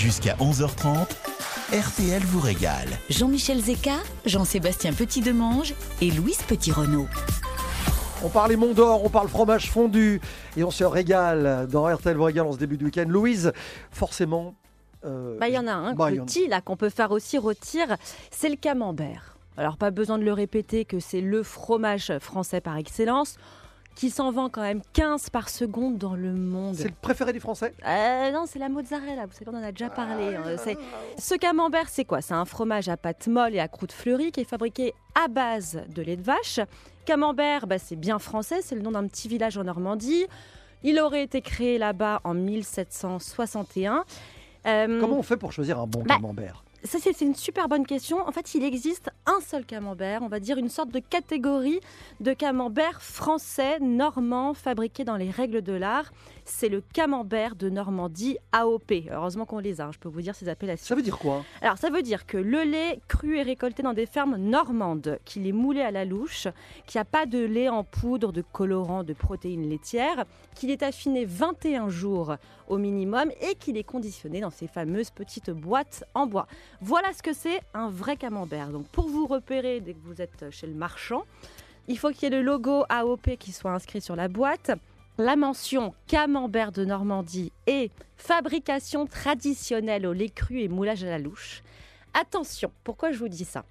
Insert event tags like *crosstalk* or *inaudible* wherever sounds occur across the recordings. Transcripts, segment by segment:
Jusqu'à 11h30, RTL vous régale. Jean-Michel Zeka, Jean-Sébastien Petit-Demange et Louise Petit-Renault. On parle Mont d'Or, on parle fromage fondu et on se régale dans RTL vous régale en ce début de week-end. Louise, forcément. euh, bah, il y en a un bah, a- petit là qu'on peut faire aussi rôtir, c'est le camembert. Alors pas besoin de le répéter que c'est le fromage français par excellence qui s'en vend quand même 15 par seconde dans le monde. C'est le préféré des Français? Euh, non, c'est la mozzarella, vous savez qu'on en a déjà parlé. hein. Ce camembert, c'est quoi? C'est un fromage à pâte molle et à croûte fleurie qui est fabriqué à base de lait de vache. Camembert, bah, c'est bien français, c'est le nom d'un petit village en Normandie. Il aurait été créé là-bas en 1761. Euh, Comment on fait pour choisir un bon Bah, camembert? Ça, c'est une super bonne question. En fait, il existe un seul camembert, on va dire une sorte de catégorie de camembert français, normand, fabriqué dans les règles de l'art. C'est le camembert de Normandie AOP. Heureusement qu'on les a, hein, je peux vous dire ces appellations. Ça veut dire quoi? Alors, ça veut dire que le lait cru est récolté dans des fermes normandes, qu'il est moulé à la louche, qu'il n'y a pas de lait en poudre, de colorant, de protéines laitières, qu'il est affiné 21 jours au minimum et qu'il est conditionné dans ces fameuses petites boîtes en bois. Voilà ce que c'est un vrai camembert. Donc, pour vous repérer dès que vous êtes chez le marchand, il faut qu'il y ait le logo AOP qui soit inscrit sur la boîte, la mention camembert de Normandie et fabrication traditionnelle au lait cru et moulage à la louche. Attention, pourquoi je vous dis ça?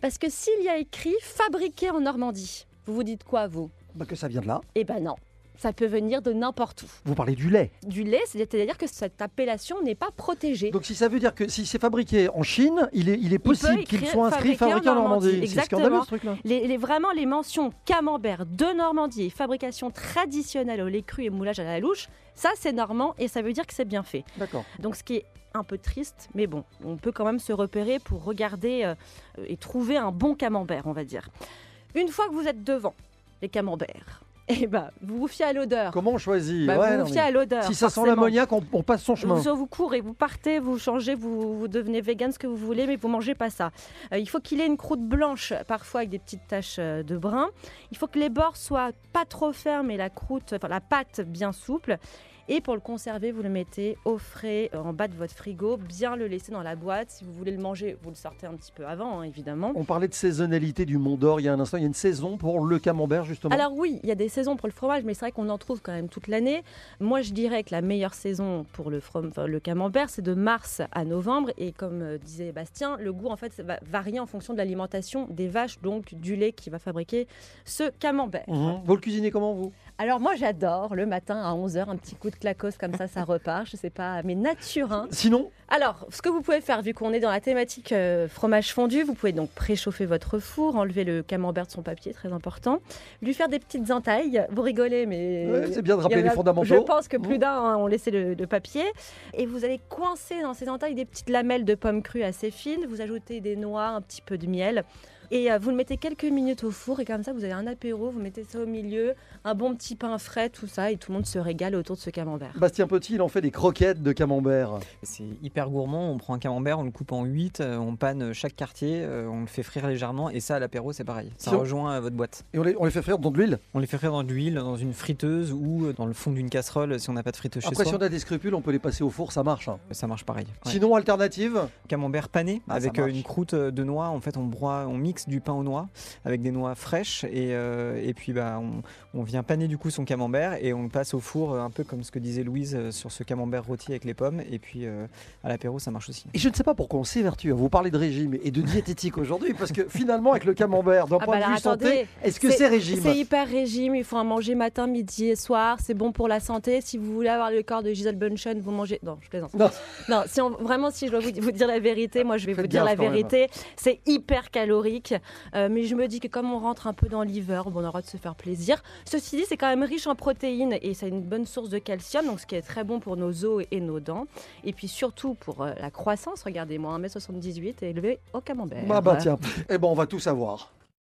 Parce que s'il y a écrit fabriqué en Normandie, vous vous dites quoi vous? Bah, Que ça vient de là. Eh ben non, ça peut venir de n'importe où. Vous parlez du lait. Du lait, c'est-à-dire que cette appellation n'est pas protégée. Donc si ça veut dire que si c'est fabriqué en Chine, il est, il est possible qu'il soit inscrit fabriqué en Normandie. C'est scandaleux ce truc-là. Les, les- vraiment les mentions camembert de Normandie et fabrication traditionnelle au lait cru et moulage à la louche, ça c'est normand et ça veut dire que c'est bien fait. D'accord. Donc ce qui est un peu triste, mais bon, on peut quand même se repérer pour regarder euh, et trouver un bon camembert, on va dire. Une fois que vous êtes devant les camemberts, eh ben, vous vous fiez à l'odeur. Comment on choisit Bah, Ouais, vous vous fiez mais à l'odeur. Si ça sent l'ammoniac, on, on passe son chemin. Vous, vous courez, vous partez, vous changez, vous, vous devenez vegan, ce que vous voulez, mais vous mangez pas ça. Euh, il faut qu'il ait une croûte blanche, parfois avec des petites taches euh, de brun. Il faut que les bords soient pas trop fermes et la croûte, enfin la pâte bien souple. Et pour le conserver, vous le mettez au frais euh, en bas de votre frigo, bien le laisser dans la boîte. Si vous voulez le manger, vous le sortez un petit peu avant, hein, évidemment. On parlait de saisonnalité du Mont d'Or il y a un instant. Il y a une saison pour le camembert justement. Alors oui, il y a des saisons pour le fromage, mais c'est vrai qu'on en trouve quand même toute l'année. Moi, je dirais que la meilleure saison pour le, from- enfin, le camembert, c'est de mars à novembre. Et comme euh, disait Bastien, le goût en fait ça va varier en fonction de l'alimentation des vaches, donc du lait qui va fabriquer ce camembert. Mhm. Vous le cuisinez comment vous? Alors moi, j'adore le matin à 11h, un petit coup de clacos comme ça, ça *laughs* repart. Je sais pas, mais nature. hein. Sinon, Alors, ce que vous pouvez faire, vu qu'on est dans la thématique euh, fromage fondu, vous pouvez donc préchauffer votre four, enlever le camembert de son papier, très important, lui faire des petites entailles. Vous rigolez, mais Ouais, c'est bien de rappeler les fondamentaux. Je pense que plus Mmh. d'un hein, ont laissé le, le papier. Et vous allez coincer dans ces entailles des petites lamelles de pommes crues assez fines. Vous ajoutez des noix, un petit peu de miel. Et euh, vous le mettez quelques minutes au four. Et comme ça, vous avez un apéro. Vous mettez ça au milieu, un bon petit pain frais, tout ça. Et tout le monde se régale autour de ce camembert. Bastien Petit, il en fait des croquettes de camembert. C'est hyper gourmand, on prend un camembert, on le coupe en 8, on panne chaque quartier, euh, on le fait frire légèrement et ça à l'apéro c'est pareil. Ça Si on- rejoint euh, votre boîte. Et on les, on les fait frire dans de l'huile? On les fait frire dans de l'huile, dans une friteuse ou euh, dans le fond d'une casserole si on n'a pas de friteuse chez Après, si soi. on a des scrupules, on peut les passer au four, ça marche. hein. Ça marche pareil. Ouais. Sinon, alternative? Camembert pané Ah, avec euh, une croûte euh, de noix. En fait, on broie, on mixe du pain aux noix avec des noix fraîches et, euh, et puis bah, on, on vient paner du coup son camembert et on le passe au four euh, un peu comme ce que disait Louise euh, sur ce camembert rôti avec les pommes et puis euh, à l'apéro ça marche aussi. Et je ne sais pas pourquoi on s'évertue à vous parler de régime et de diététique aujourd'hui, parce que finalement, avec le camembert, d'un Ah point bah de vue santé, est-ce que c'est régime C'est hyper régime, il faut en manger matin, midi et soir, c'est bon pour la santé. Si vous voulez avoir le corps de Gisèle Bunchen, vous mangez... Non, je plaisante. Non. Non, si on- vraiment, si je dois vous, vous dire la vérité, moi je vais Faites vous dire la vérité, c'est hyper calorique. Euh, mais je me dis que comme on rentre un peu dans l'hiver, bon, on aura de se faire plaisir. Ceci dit, c'est quand même riche en protéines et c'est une bonne source de calcium, donc ce qui est très bon pour nos os et nos dents. Et puis surtout pour euh, la croissance, regardez-moi, 1m78 et élevé au camembert. Bah, bah tiens, eh ben on va tout savoir.